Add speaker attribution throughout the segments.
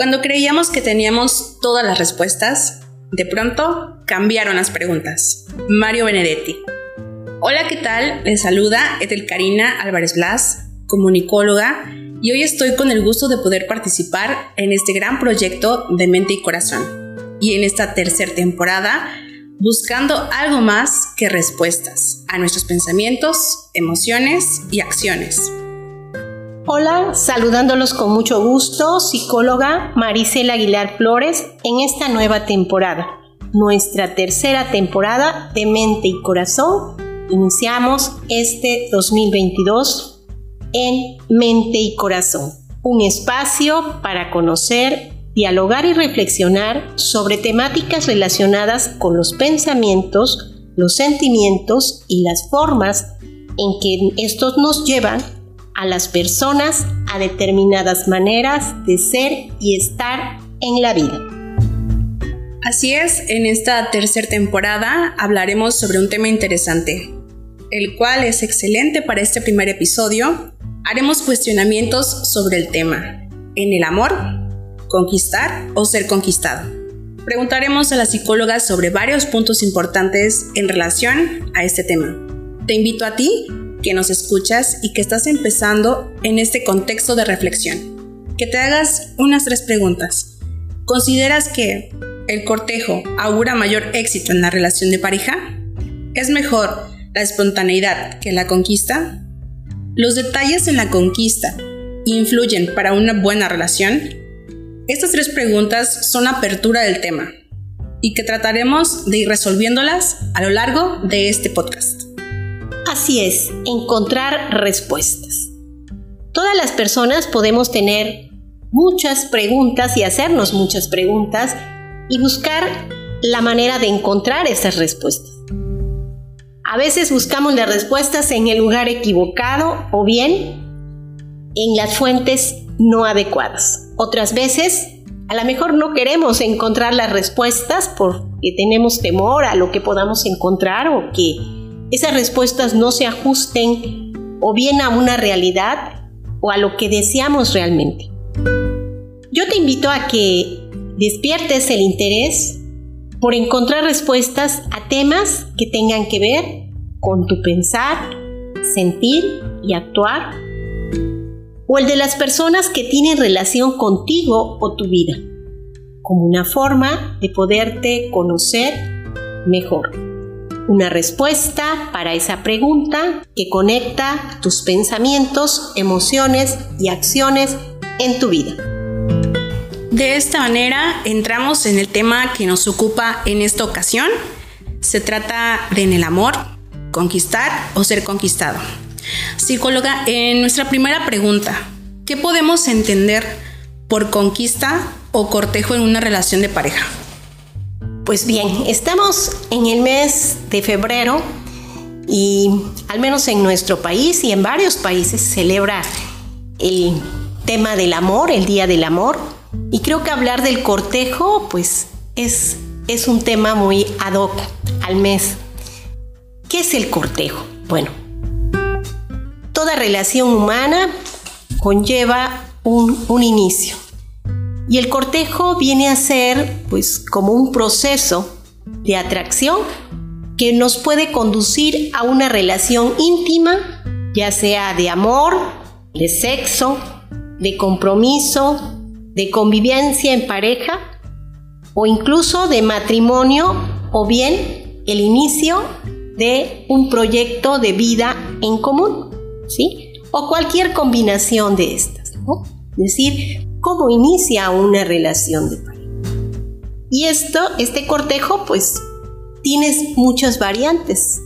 Speaker 1: Cuando creíamos que teníamos todas las respuestas, de pronto cambiaron las preguntas. Mario Benedetti. Hola, ¿qué tal? Les saluda Edelcarina Álvarez Blas, comunicóloga, y hoy estoy con el gusto de poder participar en este gran proyecto de mente y corazón. Y en esta tercera temporada, buscando algo más que respuestas a nuestros pensamientos, emociones y acciones.
Speaker 2: Hola, saludándolos con mucho gusto, psicóloga Maricela Aguilar Flores, en esta nueva temporada, nuestra tercera temporada de Mente y Corazón. Iniciamos este 2022 en Mente y Corazón, un espacio para conocer, dialogar y reflexionar sobre temáticas relacionadas con los pensamientos, los sentimientos y las formas en que estos nos llevan a las personas a determinadas maneras de ser y estar en la vida.
Speaker 1: Así es, en esta tercera temporada hablaremos sobre un tema interesante, el cual es excelente para este primer episodio. Haremos cuestionamientos sobre el tema, en el amor, conquistar o ser conquistado. Preguntaremos a las psicólogas sobre varios puntos importantes en relación a este tema. Te invito a ti que nos escuchas y que estás empezando en este contexto de reflexión. Que te hagas unas tres preguntas. ¿Consideras que el cortejo augura mayor éxito en la relación de pareja? ¿Es mejor la espontaneidad que la conquista? ¿Los detalles en la conquista influyen para una buena relación? Estas tres preguntas son apertura del tema y que trataremos de ir resolviéndolas a lo largo de este podcast.
Speaker 2: Así es, encontrar respuestas. Todas las personas podemos tener muchas preguntas y hacernos muchas preguntas y buscar la manera de encontrar esas respuestas. A veces buscamos las respuestas en el lugar equivocado o bien en las fuentes no adecuadas. Otras veces, a lo mejor no queremos encontrar las respuestas porque tenemos temor a lo que podamos encontrar o que esas respuestas no se ajusten o bien a una realidad o a lo que deseamos realmente. Yo te invito a que despiertes el interés por encontrar respuestas a temas que tengan que ver con tu pensar, sentir y actuar, o el de las personas que tienen relación contigo o tu vida, como una forma de poderte conocer mejor una respuesta para esa pregunta que conecta tus pensamientos, emociones y acciones en tu vida.
Speaker 1: De esta manera entramos en el tema que nos ocupa en esta ocasión. Se trata de en el amor, conquistar o ser conquistado. Psicóloga, en nuestra primera pregunta, ¿qué podemos entender por conquista o cortejo en una relación de pareja?
Speaker 2: Pues bien, estamos en el mes de febrero y al menos en nuestro país y en varios países se celebra el tema del amor, el Día del Amor. Y creo que hablar del cortejo, pues es, es un tema muy ad hoc al mes. ¿Qué es el cortejo? Bueno, toda relación humana conlleva un, un inicio y el cortejo viene a ser pues como un proceso de atracción que nos puede conducir a una relación íntima, ya sea de amor, de sexo, de compromiso, de convivencia en pareja o incluso de matrimonio o bien el inicio de un proyecto de vida en común, ¿sí? O cualquier combinación de estas, ¿no? Es decir, cómo inicia una relación de pareja. Y esto, este cortejo, pues tienes muchas variantes.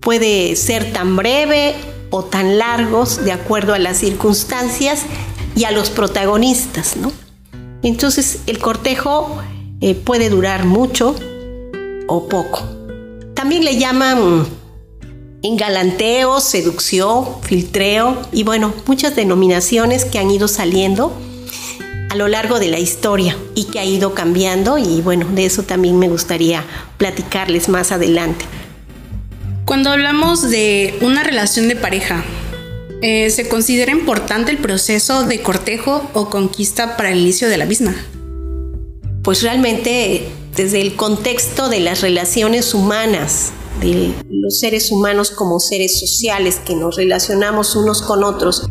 Speaker 2: Puede ser tan breve o tan largos de acuerdo a las circunstancias y a los protagonistas, ¿no? Entonces el cortejo eh, puede durar mucho o poco. También le llaman engalanteo, seducción, filtreo y bueno, muchas denominaciones que han ido saliendo a lo largo de la historia y que ha ido cambiando y bueno, de eso también me gustaría platicarles más adelante.
Speaker 1: Cuando hablamos de una relación de pareja, Eh, ¿Se considera importante el proceso de cortejo o conquista para el inicio de la misma?
Speaker 2: Pues realmente desde el contexto de las relaciones humanas, de los seres humanos como seres sociales que nos relacionamos unos con otros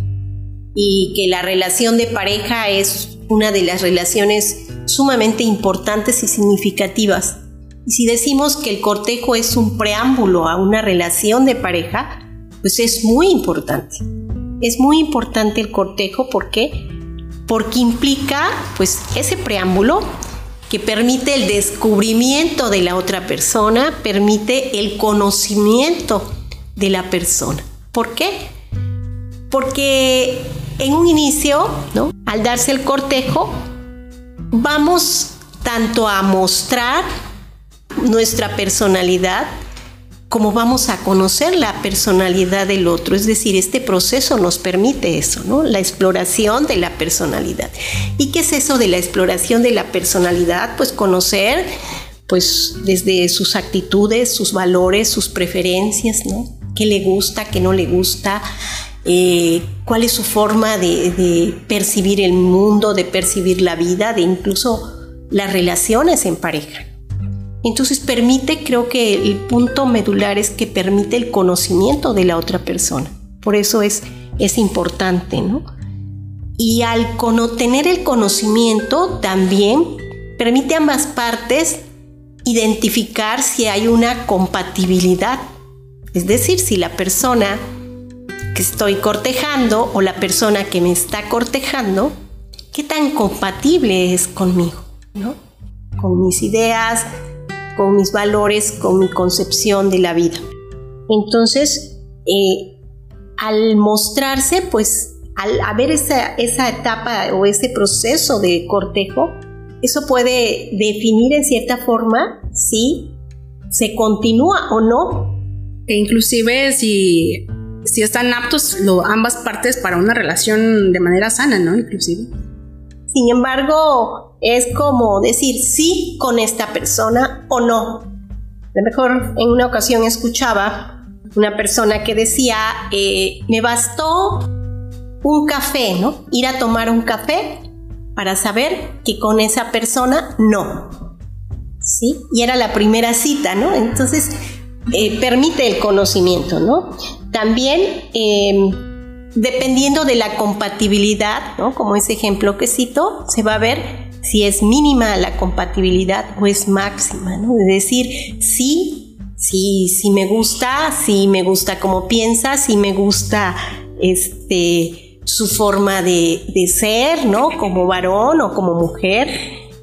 Speaker 2: y que la relación de pareja es una de las relaciones sumamente importantes y significativas. Y si decimos que el cortejo es un preámbulo a una relación de pareja, pues es muy importante. Es muy importante el cortejo porque porque implica pues ese preámbulo que permite el descubrimiento de la otra persona, permite el conocimiento de la persona. ¿Por qué? Porque en un inicio, ¿no? al darse el cortejo, vamos tanto a mostrar nuestra personalidad, como vamos a conocer la personalidad del otro. Es decir, este proceso nos permite eso, ¿no? La exploración de la personalidad. ¿Y qué es eso de la exploración de la personalidad? Pues conocer, pues desde sus actitudes, sus valores, sus preferencias, ¿no? ¿Qué le gusta, qué no le gusta? Eh, cuál es su forma de, percibir el mundo, de percibir la vida, de incluso las relaciones en pareja. Entonces permite, creo que el punto medular es que permite el conocimiento de la otra persona. Por eso es, es importante, ¿no? Y al tener el conocimiento también permite a ambas partes identificar si hay una compatibilidad. Es decir, si la persona que estoy cortejando o la persona que me está cortejando, qué tan compatible es conmigo, ¿no? Con mis ideas, con mis valores, con mi concepción de la vida. Entonces, eh, al mostrarse, pues al haber esa, esa etapa o ese proceso de cortejo, eso puede definir en cierta forma si se continúa o no.
Speaker 1: E inclusive si, si están aptos lo, ambas partes para una relación de manera sana, ¿no? Inclusive.
Speaker 2: Sin embargo, es como decir sí con esta persona o no. A lo mejor en una ocasión escuchaba una persona que decía, eh, me bastó un café, ¿no? Ir a tomar un café para saber que con esa persona no. ¿Sí? Y era la primera cita, ¿no? Entonces, eh, permite el conocimiento, ¿no? También eh, dependiendo de la compatibilidad, ¿no? como ese ejemplo que cito, se va a ver si es mínima la compatibilidad o es máxima, ¿no? Es decir, sí, sí, sí me gusta, sí me gusta cómo piensa, sí me gusta este, su forma de, de ser, ¿no? Como varón o como mujer.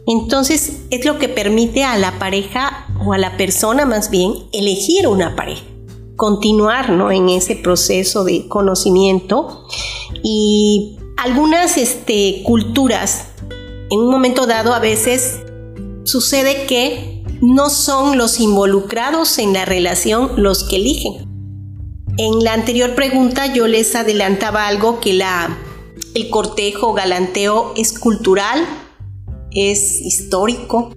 Speaker 2: Entonces es lo que permite a la pareja o a la persona más bien elegir una pareja continuar en ese proceso de conocimiento. Y algunas este, culturas en un momento dado a veces sucede que no son los involucrados en la relación los que eligen. En la anterior pregunta yo les adelantaba algo que la, el cortejo galanteo es cultural, es histórico,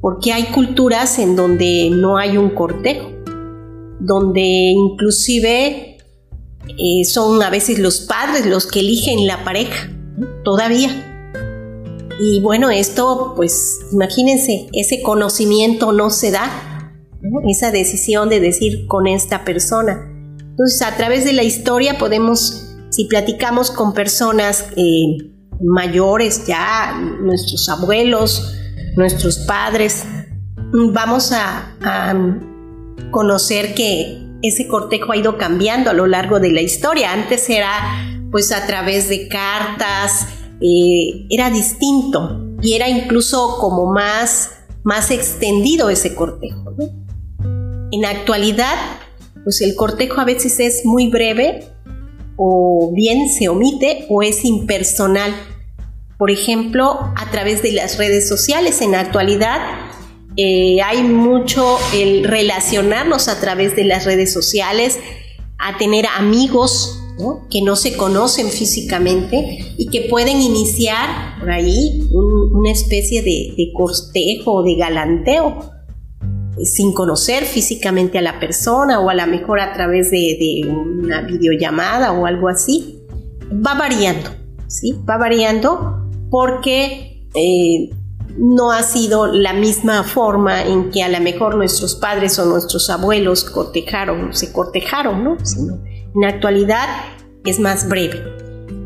Speaker 2: porque hay culturas en donde no hay un cortejo donde inclusive eh, son a veces los padres los que eligen la pareja, todavía. Y bueno, esto, pues imagínense, ese conocimiento no se da, esa decisión de decir con esta persona. Entonces, a través de la historia podemos, si platicamos con personas eh, mayores ya, nuestros abuelos, nuestros padres, vamos a conocer que ese cortejo ha ido cambiando a lo largo de la historia. Antes era pues a través de cartas, eh, era distinto y era incluso como más, más extendido ese cortejo. En la actualidad, pues el cortejo a veces es muy breve o bien se omite o es impersonal. Por ejemplo, a través de las redes sociales en la actualidad eh, hay mucho el relacionarnos a través de las redes sociales, a tener amigos que no se conocen físicamente y que pueden iniciar por ahí una especie de, de cortejo o de galanteo. sin conocer físicamente a la persona o a lo mejor a través de, una videollamada o algo así, va variando, ¿sí? Va variando porque eh, no ha sido la misma forma en que a lo mejor nuestros padres o nuestros abuelos cortejaron, se cortejaron, ¿no? en la actualidad es más breve.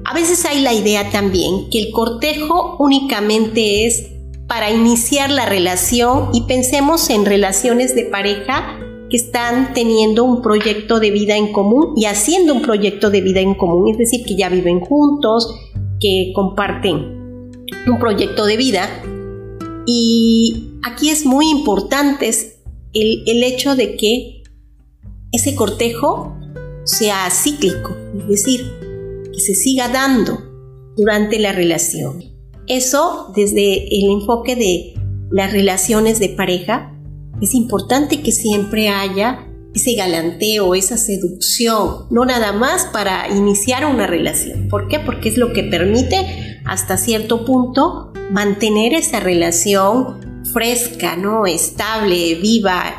Speaker 2: A veces hay la idea también que el cortejo únicamente es para iniciar la relación y pensemos en relaciones de pareja que están teniendo un proyecto de vida en común y haciendo un proyecto de vida en común, es decir, que ya viven juntos, que comparten un proyecto de vida. Y aquí es muy importante el, el hecho de que ese cortejo sea cíclico, es decir, que se siga dando durante la relación. Eso desde el enfoque de las relaciones de pareja, es importante que siempre haya ese galanteo, esa seducción, no nada más para iniciar una relación. ¿Por qué? Porque es lo que permite hasta cierto punto mantener esa relación fresca, ¿no? estable, viva.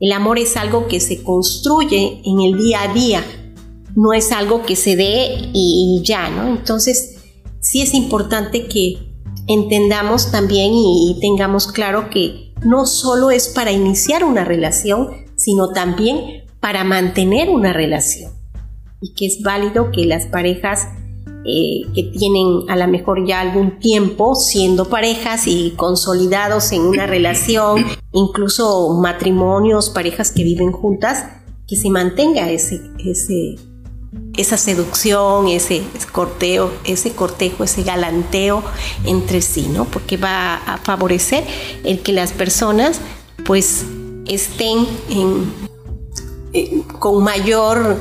Speaker 2: El amor es algo que se construye en el día a día, no es algo que se dé y ya, ¿no? Entonces, sí es importante que entendamos también y, tengamos claro que no solo es para iniciar una relación, sino también para mantener una relación. Y que es válido que las parejas eh, que tienen a lo mejor ya algún tiempo siendo parejas y consolidados en una relación, incluso matrimonios, parejas que viven juntas, que se mantenga ese, esa seducción, ese corteo, ese cortejo, ese galanteo entre sí, ¿no? Porque va a favorecer el que las personas pues estén con mayor,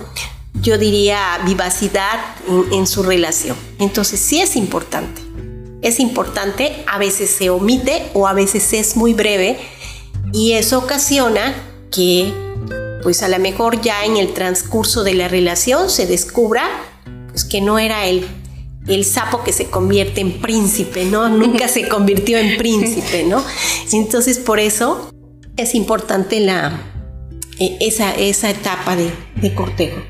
Speaker 2: yo diría, vivacidad en, en su relación. Entonces sí es importante. Es importante, a veces se omite o a veces es muy breve y eso ocasiona que pues a lo mejor ya en el transcurso de la relación se descubra pues, que no era el, el sapo que se convierte en príncipe, ¿no? Nunca se convirtió en príncipe, ¿no? Entonces por eso es importante la, e, esa, esa etapa de, cortejo.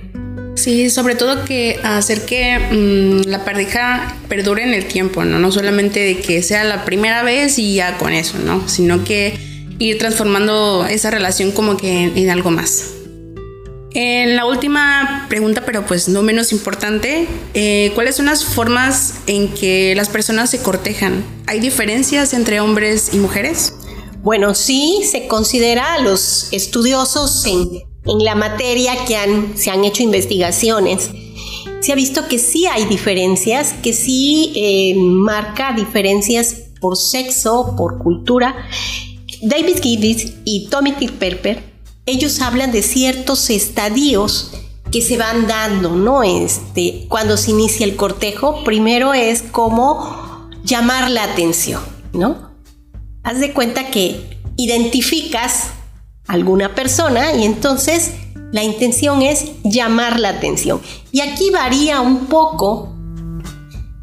Speaker 1: Sí, sobre todo que hacer que mm, la pareja perdure en el tiempo, ¿no? No solamente de que sea la primera vez y ya con eso, ¿no? Sino que ir transformando esa relación como que en, algo más. En la última pregunta, pero pues no menos importante, eh, ¿cuáles son las formas en que las personas se cortejan? ¿Hay diferencias entre hombres y mujeres?
Speaker 2: Bueno, sí, se considera a los estudiosos en, la materia que se han hecho investigaciones. Se ha visto que sí hay diferencias, que sí eh, marca diferencias por sexo, por cultura David Gibbs y Tommy Perper, ellos hablan de ciertos estadios que se van dando, ¿no? Este, cuando se inicia el cortejo, primero es como llamar la atención, ¿no? Haz de cuenta que identificas alguna persona y entonces la intención es llamar la atención. Y aquí varía un poco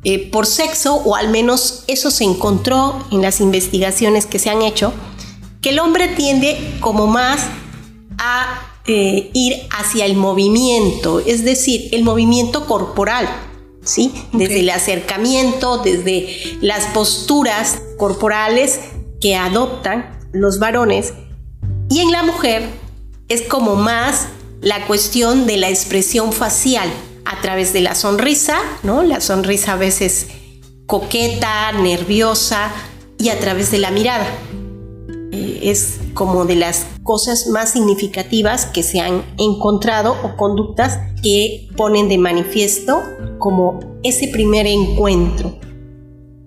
Speaker 2: eh, por sexo, o al menos eso se encontró en las investigaciones que se han hecho, que el hombre tiende como más a eh, ir hacia el movimiento, es decir, el movimiento corporal, ¿sí? Desde el acercamiento, desde las posturas corporales que adoptan los varones. Y en la mujer es como más la cuestión de la expresión facial a través de la sonrisa, ¿no? La sonrisa a veces coqueta, nerviosa y a través de la mirada es como de las cosas más significativas que se han encontrado o conductas que ponen de manifiesto como ese primer encuentro.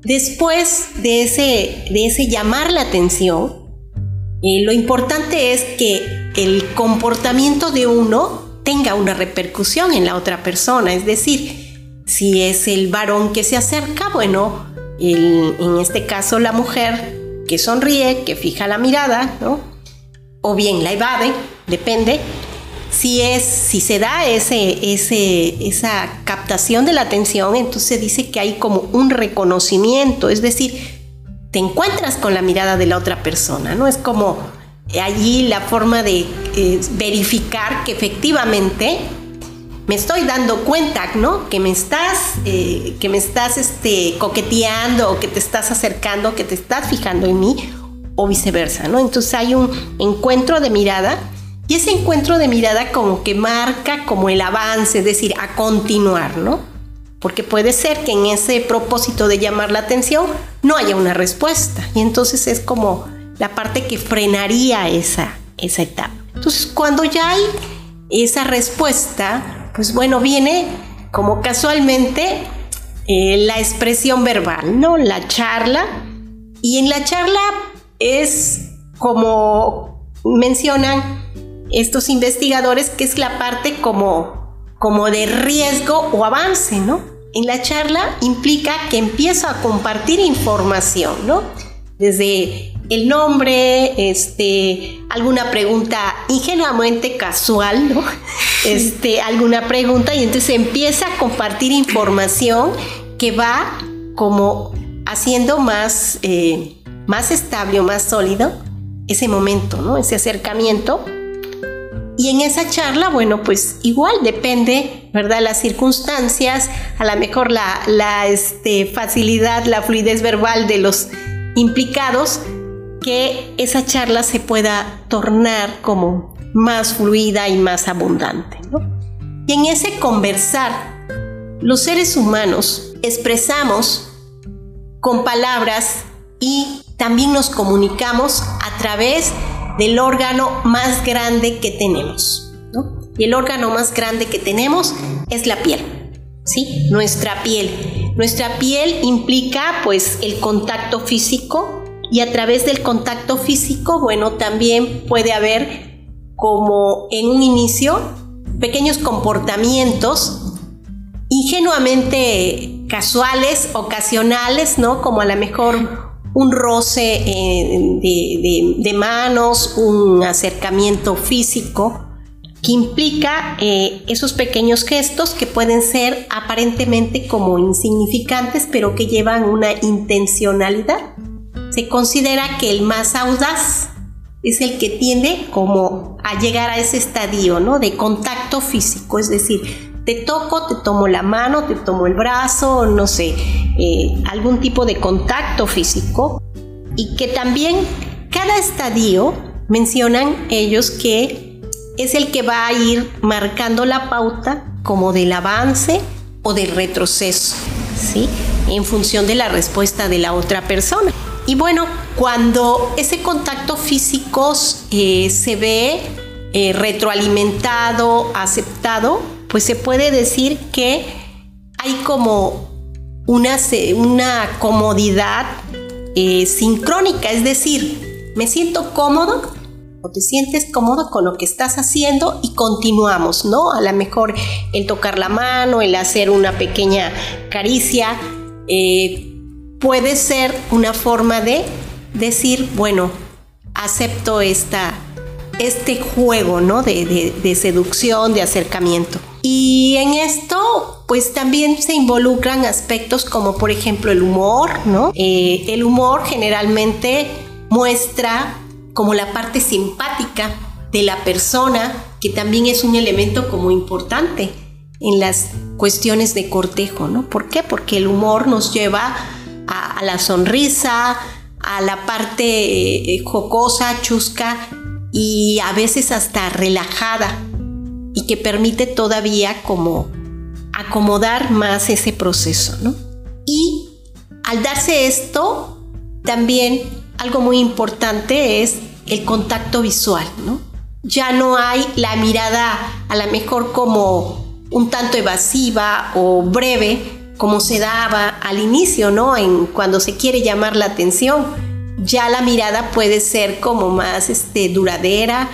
Speaker 2: Después de ese, de ese llamar la atención, eh, lo importante es que el comportamiento de uno tenga una repercusión en la otra persona, es decir, si es el varón que se acerca, bueno, en este caso la mujer que sonríe, que fija la mirada, ¿no? O bien la evade, depende. Si, es, si se da ese, ese, esa captación de la atención, entonces dice que hay como un reconocimiento, es decir, te encuentras con la mirada de la otra persona, ¿no? Es como allí la forma de eh, verificar que efectivamente me estoy dando cuenta, ¿no? Que me estás, eh, que me estás este, coqueteando o que te estás acercando, que te estás fijando en mí o viceversa, ¿no? Entonces hay un encuentro de mirada y ese encuentro de mirada como que marca como el avance, es decir, a continuar, ¿no? Porque puede ser que en ese propósito de llamar la atención no haya una respuesta y entonces es como la parte que frenaría esa, esa etapa. Entonces cuando ya hay esa respuesta, pues bueno, viene como casualmente eh, la expresión verbal, ¿no? La charla. Y en la charla es como mencionan estos investigadores que es la parte como, como de riesgo o avance, ¿no? En la charla implica que empiezo a compartir información, ¿no? Desde el nombre, este, alguna pregunta ingenuamente casual, ¿no? Este, alguna pregunta y entonces empieza a compartir información que va como haciendo más, eh, más estable o más sólido ese momento, ¿no? Ese acercamiento y en esa charla, bueno, pues igual depende, ¿verdad? Las circunstancias, a lo mejor la, este, facilidad, la fluidez verbal de los implicados, que esa charla se pueda tornar como más fluida y más abundante. Y en ese conversar, los seres humanos expresamos con palabras y también nos comunicamos a través de del órgano más grande que tenemos. Y el órgano más grande que tenemos es la piel. ¿sí? Nuestra piel. Nuestra piel implica pues el contacto físico y a través del contacto físico, bueno, también puede haber como en un inicio pequeños comportamientos ingenuamente casuales, ocasionales, ¿no? Como a lo mejor un roce eh, de, manos, un acercamiento físico que implica eh, esos pequeños gestos que pueden ser aparentemente como insignificantes, pero que llevan una intencionalidad. Se considera que el más audaz es el que tiende como a llegar a ese estadio, ¿no? De contacto físico, es decir, te toco, te tomo la mano, te tomo el brazo, no sé, eh, algún tipo de contacto físico y que también cada estadio mencionan ellos que es el que va a ir marcando la pauta como del avance o del retroceso, ¿sí? En función de la respuesta de la otra persona. Y bueno, cuando ese contacto físico eh, se ve eh, retroalimentado, aceptado, pues se puede decir que hay como una, una comodidad eh, sincrónica, es decir, me siento cómodo o te sientes cómodo con lo que estás haciendo y continuamos, ¿no? A lo mejor el tocar la mano, el hacer una pequeña caricia, eh, puede ser una forma de decir, bueno, acepto esta, este juego, ¿no? de seducción, de acercamiento. Y en esto, pues también se involucran aspectos como por ejemplo el humor, ¿no? Eh, el humor generalmente muestra como la parte simpática de la persona, que también es un elemento como importante en las cuestiones de cortejo, ¿no? ¿Por qué? Porque el humor nos lleva a, la sonrisa, a la parte eh, jocosa, chusca y a veces hasta relajada y que permite todavía como acomodar más ese proceso, ¿no? Y al darse esto, también algo muy importante es el contacto visual, ¿no? Ya no hay la mirada a lo mejor como un tanto evasiva o breve como se daba al inicio, ¿no? En cuando se quiere llamar la atención, ya la mirada puede ser como más este, duradera,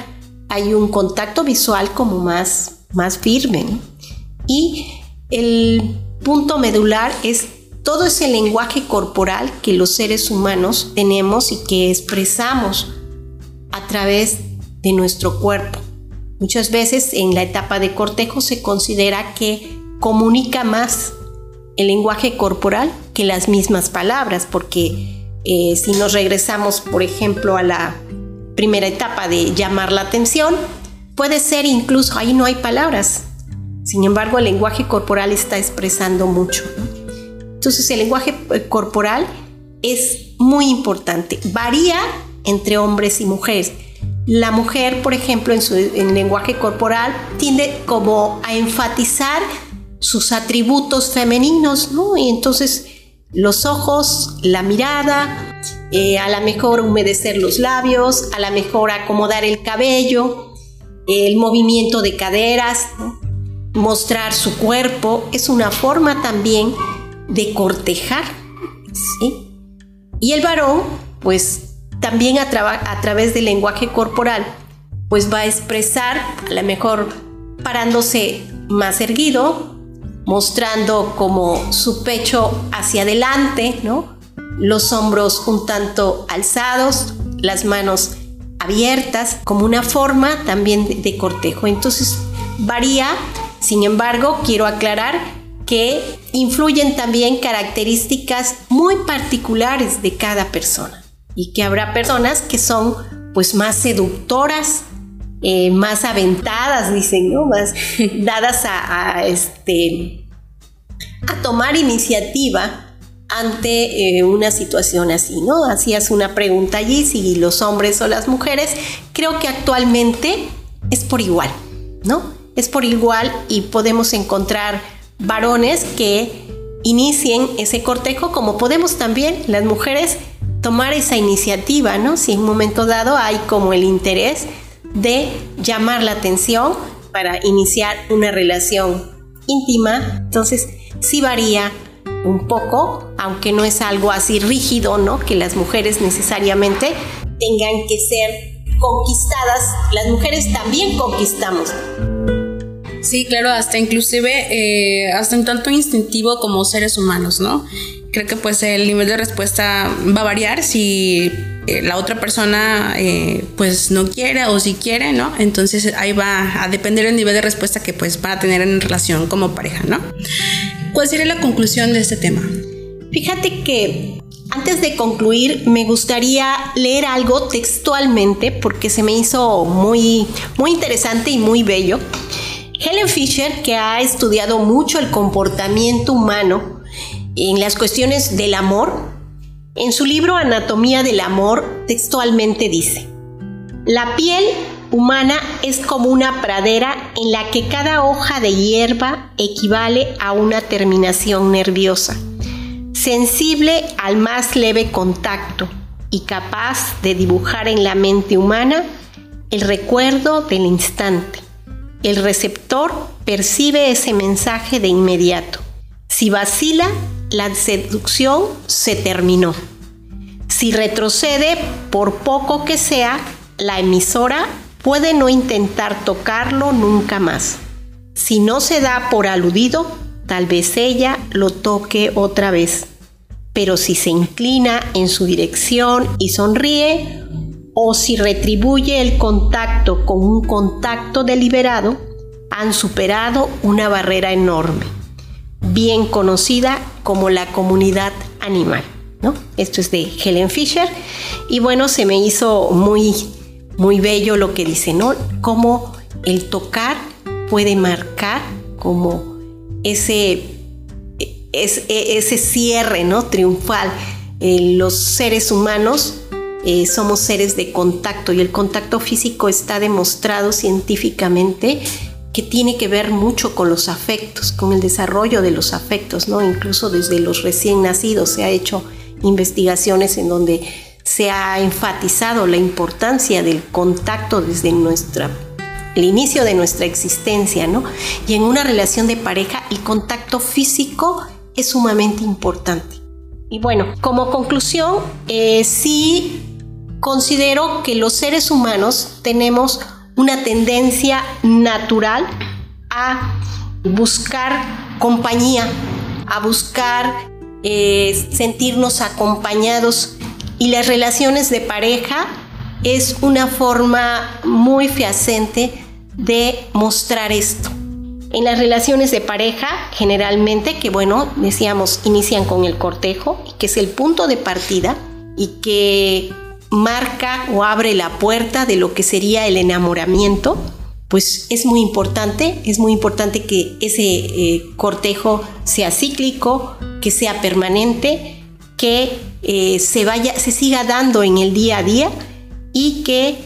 Speaker 2: hay un contacto visual como más, más firme. Y el punto medular es todo ese lenguaje corporal que los seres humanos tenemos y que expresamos a través de nuestro cuerpo. Muchas veces en la etapa de cortejo se considera que comunica más el lenguaje corporal que las mismas palabras, porque eh, si nos regresamos, por ejemplo, a la primera etapa de llamar la atención. Puede ser incluso, ahí no hay palabras. Sin embargo, el lenguaje corporal está expresando mucho. Entonces, el lenguaje eh, corporal es muy importante. Varía entre hombres y mujeres. La mujer, por ejemplo, en su lenguaje corporal tiende como a enfatizar sus atributos femeninos, ¿no? Y entonces los ojos, la mirada, eh, a la mejor humedecer los labios, a la mejor acomodar el cabello, el movimiento de caderas, mostrar su cuerpo, es una forma también de cortejar, ¿sí? Y el varón, pues también a, través del lenguaje corporal, pues va a expresar, a lo mejor parándose más erguido, mostrando como su pecho hacia adelante, ¿no? Los hombros un tanto alzados, las manos abiertas, como una forma también de cortejo. Entonces varía, sin embargo, quiero aclarar que influyen también características muy particulares de cada persona y que habrá personas que son pues más seductoras, eh, más aventadas, dicen, ¿no? Más dadas a, este, a tomar iniciativa ante eh, una situación así, ¿no? Hacías una pregunta allí, si los hombres o las mujeres, creo que actualmente es por igual, ¿no? Es por igual y podemos encontrar varones que inicien ese cortejo como podemos también las mujeres tomar esa iniciativa, ¿no? Si en un momento dado hay como el interés de llamar la atención para iniciar una relación íntima, entonces sí varía un poco, aunque no es algo así rígido, ¿no? Que las mujeres necesariamente tengan que ser conquistadas, las mujeres también conquistamos.
Speaker 1: Sí, claro, hasta inclusive, eh, hasta un tanto instintivo como seres humanos, ¿no? creo que pues el nivel de respuesta va a variar si eh, la otra persona eh, pues no quiere o si quiere, ¿no? Entonces ahí va a depender el nivel de respuesta que pues va a tener en relación como pareja, ¿no? ¿Cuál sería la conclusión de este tema?
Speaker 2: Fíjate que antes de concluir me gustaría leer algo textualmente porque se me hizo muy, muy interesante y muy bello. Helen Fisher, que ha estudiado mucho el comportamiento humano, en las cuestiones del amor, en su libro Anatomía del Amor textualmente dice, la piel humana es como una pradera en la que cada hoja de hierba equivale a una terminación nerviosa, sensible al más leve contacto y capaz de dibujar en la mente humana el recuerdo del instante. El receptor percibe ese mensaje de inmediato. Si vacila, la seducción se terminó. Si retrocede, por poco que sea, la emisora puede no intentar tocarlo nunca más. Si no se da por aludido, tal vez ella lo toque otra vez. Pero si se inclina en su dirección y sonríe, o si retribuye el contacto con un contacto deliberado, han superado una barrera enorme bien conocida como la comunidad animal. ¿no? Esto es de Helen Fisher. Y bueno, se me hizo muy, muy bello lo que dice, ¿no? Cómo el tocar puede marcar como ese, ese, ese cierre, ¿no? Triunfal. Eh, los seres humanos eh, somos seres de contacto y el contacto físico está demostrado científicamente que tiene que ver mucho con los afectos, con el desarrollo de los afectos, ¿no? Incluso desde los recién nacidos se ha hecho investigaciones en donde se ha enfatizado la importancia del contacto desde nuestra el inicio de nuestra existencia, ¿no? Y en una relación de pareja el contacto físico es sumamente importante. Y bueno, como conclusión, eh, sí considero que los seres humanos tenemos una tendencia natural a buscar compañía, a buscar eh, sentirnos acompañados y las relaciones de pareja es una forma muy fehaciente de mostrar esto. En las relaciones de pareja, generalmente, que bueno, decíamos, inician con el cortejo, que es el punto de partida y que marca o abre la puerta de lo que sería el enamoramiento, pues es muy importante, es muy importante que ese eh, cortejo sea cíclico, que sea permanente, que eh, se vaya, se siga dando en el día a día y que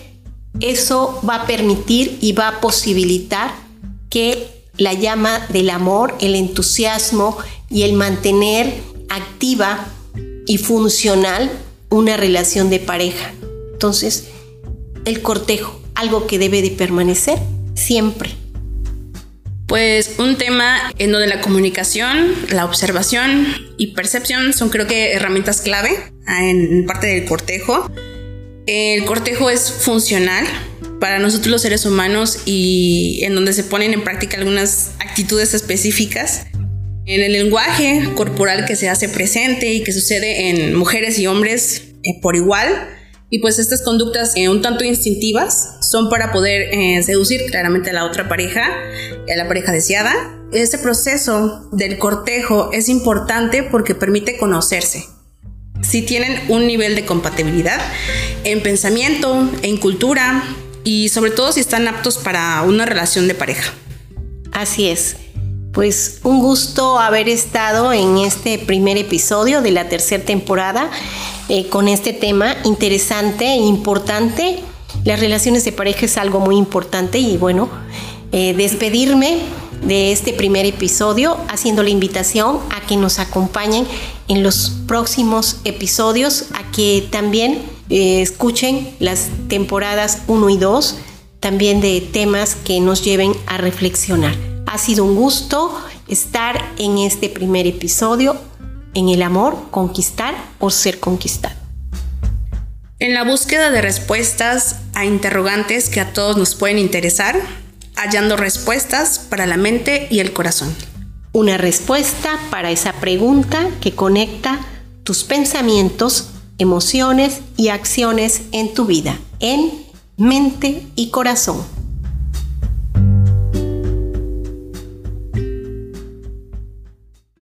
Speaker 2: eso va a permitir y va a posibilitar que la llama del amor, el entusiasmo y el mantener activa y funcional una relación de pareja. Entonces, el cortejo, algo que debe de permanecer siempre.
Speaker 1: Pues un tema en donde la comunicación, la observación y percepción son creo que herramientas clave en parte del cortejo. El cortejo es funcional para nosotros los seres humanos y en donde se ponen en práctica algunas actitudes específicas en el lenguaje corporal que se hace presente y que sucede en mujeres y hombres eh, por igual. Y pues estas conductas eh, un tanto instintivas son para poder eh, seducir claramente a la otra pareja, a la pareja deseada. Este proceso del cortejo es importante porque permite conocerse. Si tienen un nivel de compatibilidad en pensamiento, en cultura y sobre todo si están aptos para una relación de pareja.
Speaker 2: Así es. Pues un gusto haber estado en este primer episodio de la tercera temporada eh, con este tema interesante e importante. Las relaciones de pareja es algo muy importante y bueno, eh, despedirme de este primer episodio haciendo la invitación a que nos acompañen en los próximos episodios, a que también eh, escuchen las temporadas 1 y 2, también de temas que nos lleven a reflexionar. Ha sido un gusto estar en este primer episodio en el amor, conquistar o ser conquistado.
Speaker 1: En la búsqueda de respuestas a interrogantes que a todos nos pueden interesar, hallando respuestas para la mente y el corazón.
Speaker 2: Una respuesta para esa pregunta que conecta tus pensamientos, emociones y acciones en tu vida, en mente y corazón.